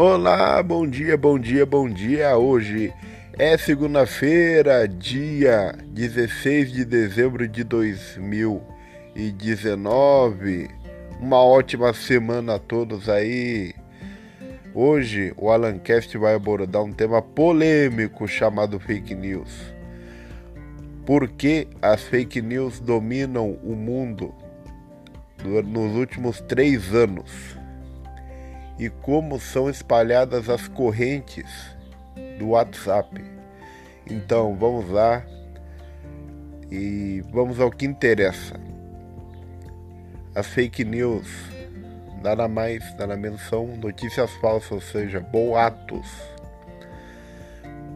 Olá, bom dia, bom dia, bom dia. Hoje é segunda-feira, dia 16 de dezembro de 2019. Uma ótima semana a todos aí. Hoje o Alancast vai abordar um tema polêmico chamado fake news. Por que as fake news dominam o mundo nos últimos três anos? E como são espalhadas as correntes do WhatsApp. Então vamos lá e vamos ao que interessa. As fake news, nada mais, nada menos são notícias falsas, ou seja, boatos.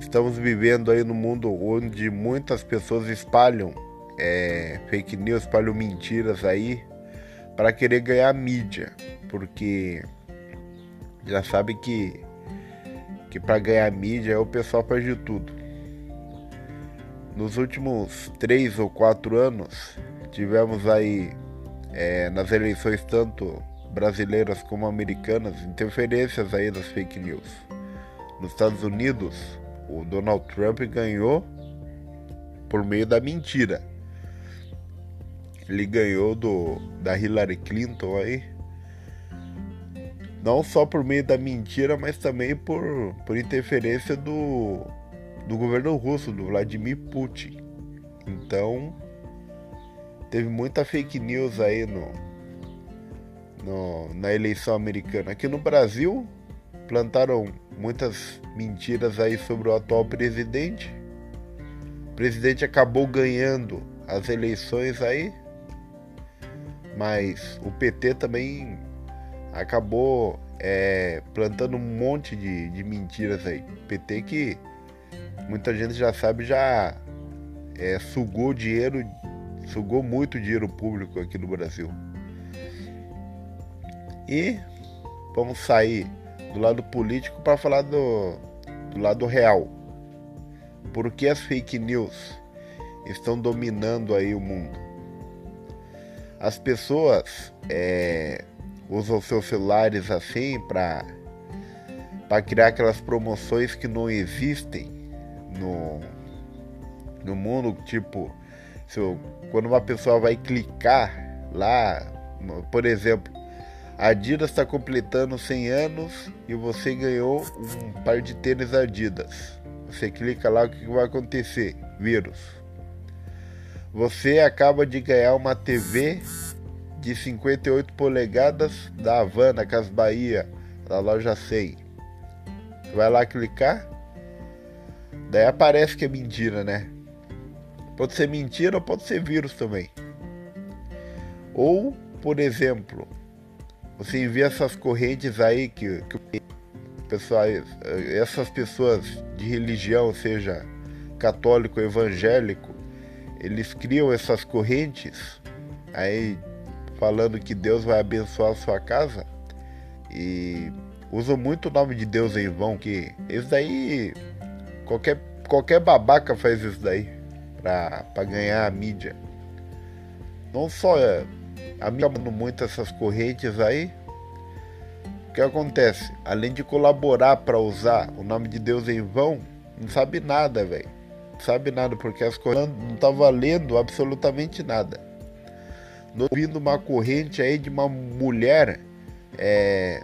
Estamos vivendo aí no mundo onde muitas pessoas espalham é, fake news, espalham mentiras aí para querer ganhar mídia, porque já sabe que que para ganhar mídia o pessoal faz de tudo. Nos últimos três ou quatro anos tivemos aí é, nas eleições tanto brasileiras como americanas interferências aí das fake news. Nos Estados Unidos, o Donald Trump ganhou por meio da mentira. Ele ganhou do da Hillary Clinton aí não só por meio da mentira, mas também por, por interferência do, do governo russo, do Vladimir Putin. Então, teve muita fake news aí no, no, na eleição americana. Aqui no Brasil, plantaram muitas mentiras aí sobre o atual presidente. O presidente acabou ganhando as eleições aí, mas o PT também acabou é, plantando um monte de, de mentiras aí. PT que muita gente já sabe já é, sugou dinheiro, sugou muito dinheiro público aqui no Brasil. E vamos sair do lado político para falar do, do lado real. Por que as fake news estão dominando aí o mundo? As pessoas é, usam seus celulares assim para para criar aquelas promoções que não existem no, no mundo, tipo, se eu, quando uma pessoa vai clicar lá, por exemplo, Adidas está completando 100 anos e você ganhou um par de tênis Adidas. Você clica lá, o que vai acontecer? Vírus. Você acaba de ganhar uma TV de 58 polegadas da Havana, Cas Bahia, da loja 100. Vai lá clicar, daí aparece que é mentira, né? Pode ser mentira ou pode ser vírus também. Ou, por exemplo, você envia essas correntes aí que, que pessoal, essas pessoas de religião, seja católico, evangélico, eles criam essas correntes aí falando que Deus vai abençoar a sua casa e usam muito o nome de Deus em vão, que isso daí qualquer, qualquer babaca faz isso daí para ganhar a mídia. Não só é, a mídia muito essas correntes aí. O que acontece? Além de colaborar para usar o nome de Deus em vão, não sabe nada, velho. Não sabe nada, porque as coisas não tá valendo absolutamente nada ouvindo uma corrente aí de uma mulher é,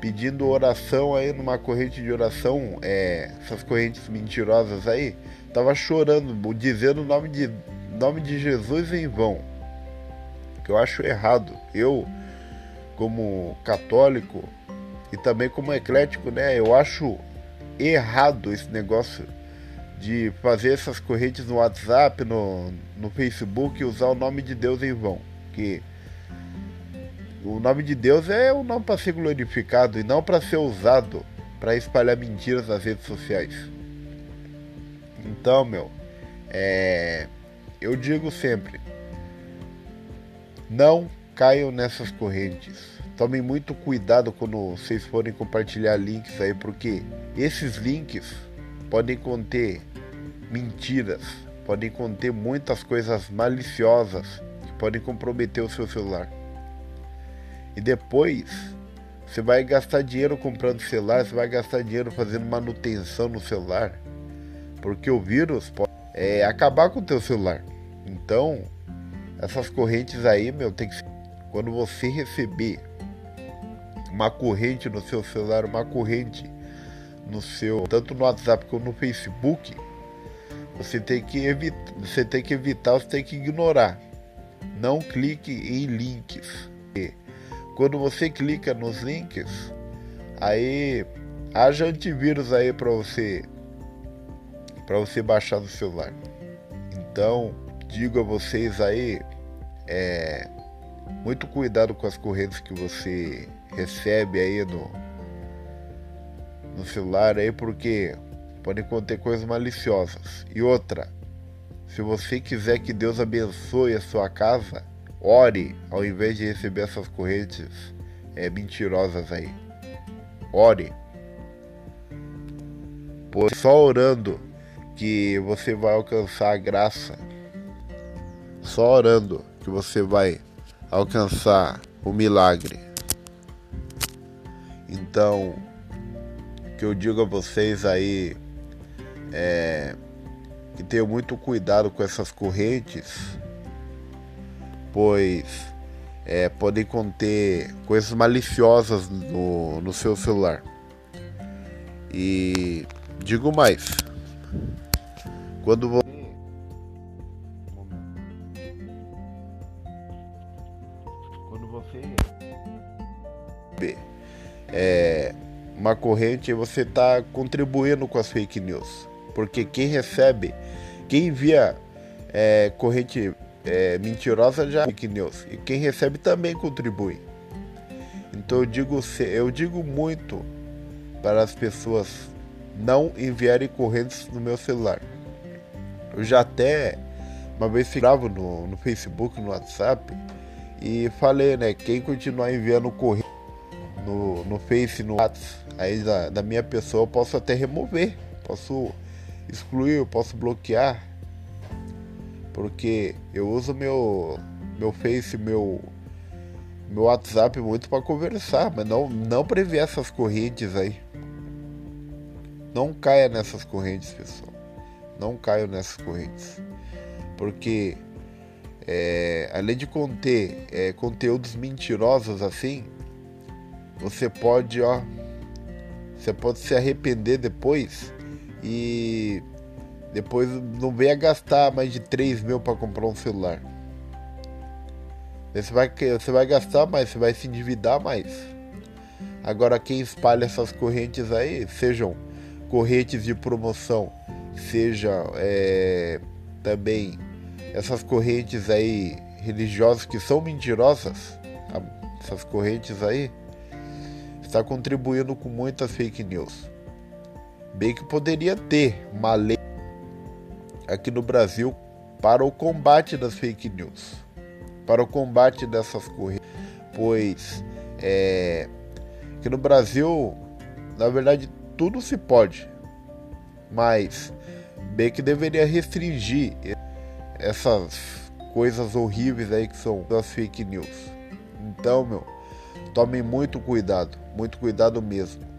pedindo oração aí numa corrente de oração, é, essas correntes mentirosas aí, tava chorando, dizendo o nome de, nome de Jesus em vão. Que eu acho errado. Eu, como católico e também como eclético, né, eu acho errado esse negócio de fazer essas correntes no WhatsApp, no, no Facebook e usar o nome de Deus em vão. Que o nome de Deus é o nome para ser glorificado e não para ser usado para espalhar mentiras nas redes sociais. Então, meu, é, eu digo sempre: não caiam nessas correntes. Tomem muito cuidado quando vocês forem compartilhar links aí, porque esses links podem conter mentiras, podem conter muitas coisas maliciosas que podem comprometer o seu celular. E depois Você vai gastar dinheiro comprando celular, você vai gastar dinheiro fazendo manutenção no celular. Porque o vírus pode é, acabar com o teu celular. Então, essas correntes aí, meu, tem que ser. Quando você receber uma corrente no seu celular, uma corrente no seu, tanto no WhatsApp como no Facebook, você tem que evitar, você tem que evitar, você tem que ignorar. Não clique em links. Quando você clica nos links, aí haja antivírus aí para você para você baixar no celular. Então, digo a vocês aí, é, muito cuidado com as correntes que você recebe aí no, no celular aí, porque podem conter coisas maliciosas. E outra, se você quiser que Deus abençoe a sua casa, ore ao invés de receber essas correntes é, mentirosas aí. Ore. Pois só orando que você vai alcançar a graça. Só orando que você vai alcançar o milagre. Então, que eu digo a vocês aí é que tenham muito cuidado com essas correntes, pois é, podem conter coisas maliciosas no, no seu celular. E digo mais, quando você. Quando você. É, uma corrente, você está contribuindo com as fake news. Porque quem recebe, quem envia é, corrente é, mentirosa já é fake news. E quem recebe também contribui. Então eu digo, eu digo muito para as pessoas não enviarem correntes no meu celular. Eu já até uma vez ficava no, no Facebook, no WhatsApp, e falei, né? Quem continuar enviando correio no, no Face, no WhatsApp, aí da, da minha pessoa, eu posso até remover, posso excluir, eu posso bloquear, porque eu uso meu meu Face, meu meu WhatsApp muito para conversar, mas não não para enviar essas correntes aí. Não caia nessas correntes, pessoal. Não caia nessas correntes. Porque é, além de conter é, conteúdos mentirosos assim, você pode, ó, você pode se arrepender depois e depois não venha gastar mais de 3 mil para comprar um celular. Você vai, você vai gastar mais, você vai se endividar mais. Agora quem espalha essas correntes aí, sejam correntes de promoção, seja é, também essas correntes aí religiosas que são mentirosas, tá? essas correntes aí, está contribuindo com muitas fake news. Bem que poderia ter uma lei aqui no Brasil para o combate das fake news, para o combate dessas correntes, pois é, que no Brasil, na verdade, tudo se pode, mas bem que deveria restringir essas coisas horríveis aí que são as fake news. Então, meu, tomem muito cuidado, muito cuidado mesmo.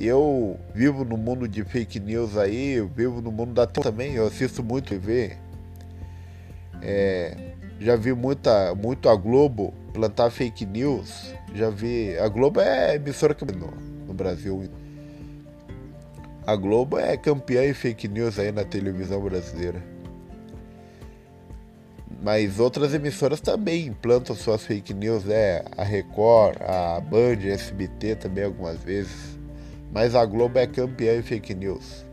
Eu vivo no mundo de fake news aí, eu vivo no mundo da também, eu assisto muito TV. É, já vi muita, muito a Globo plantar fake news. Já vi. A Globo é emissora no, no Brasil. A Globo é campeã em fake news aí na televisão brasileira. Mas outras emissoras também implantam suas fake news, né? A Record, a Band, a SBT também algumas vezes. Mas a Globo é campeã em fake news.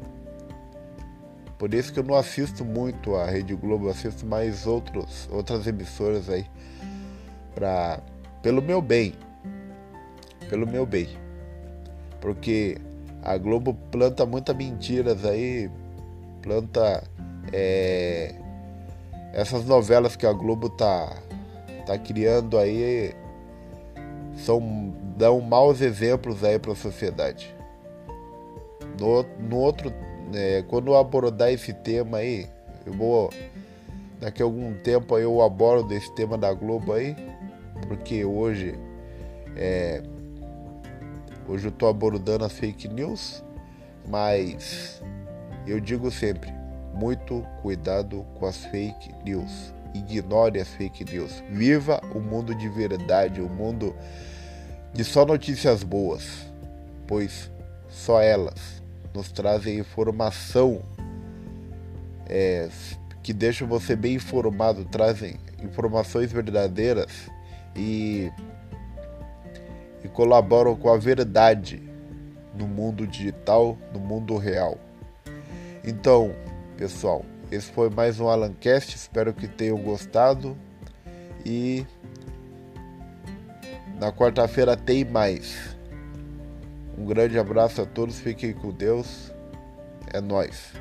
Por isso que eu não assisto muito a Rede Globo, eu assisto mais outros, outras emissoras aí. Pra, pelo meu bem. Pelo meu bem. Porque a Globo planta muitas mentiras aí, planta é, essas novelas que a Globo tá, tá criando aí são dão maus exemplos aí para a sociedade. No, no outro, é, quando eu abordar esse tema aí, eu vou daqui a algum tempo aí eu abordo esse tema da Globo aí, porque hoje é, Hoje eu estou abordando as fake news, mas eu digo sempre: muito cuidado com as fake news. Ignore as fake news. Viva o mundo de verdade, o mundo de só notícias boas, pois só elas nos trazem informação é, que deixam você bem informado, trazem informações verdadeiras e, e colaboram com a verdade no mundo digital, no mundo real. Então, pessoal, esse foi mais um Alancast, espero que tenham gostado e na quarta-feira tem mais. Um grande abraço a todos, fiquem com Deus. É nós.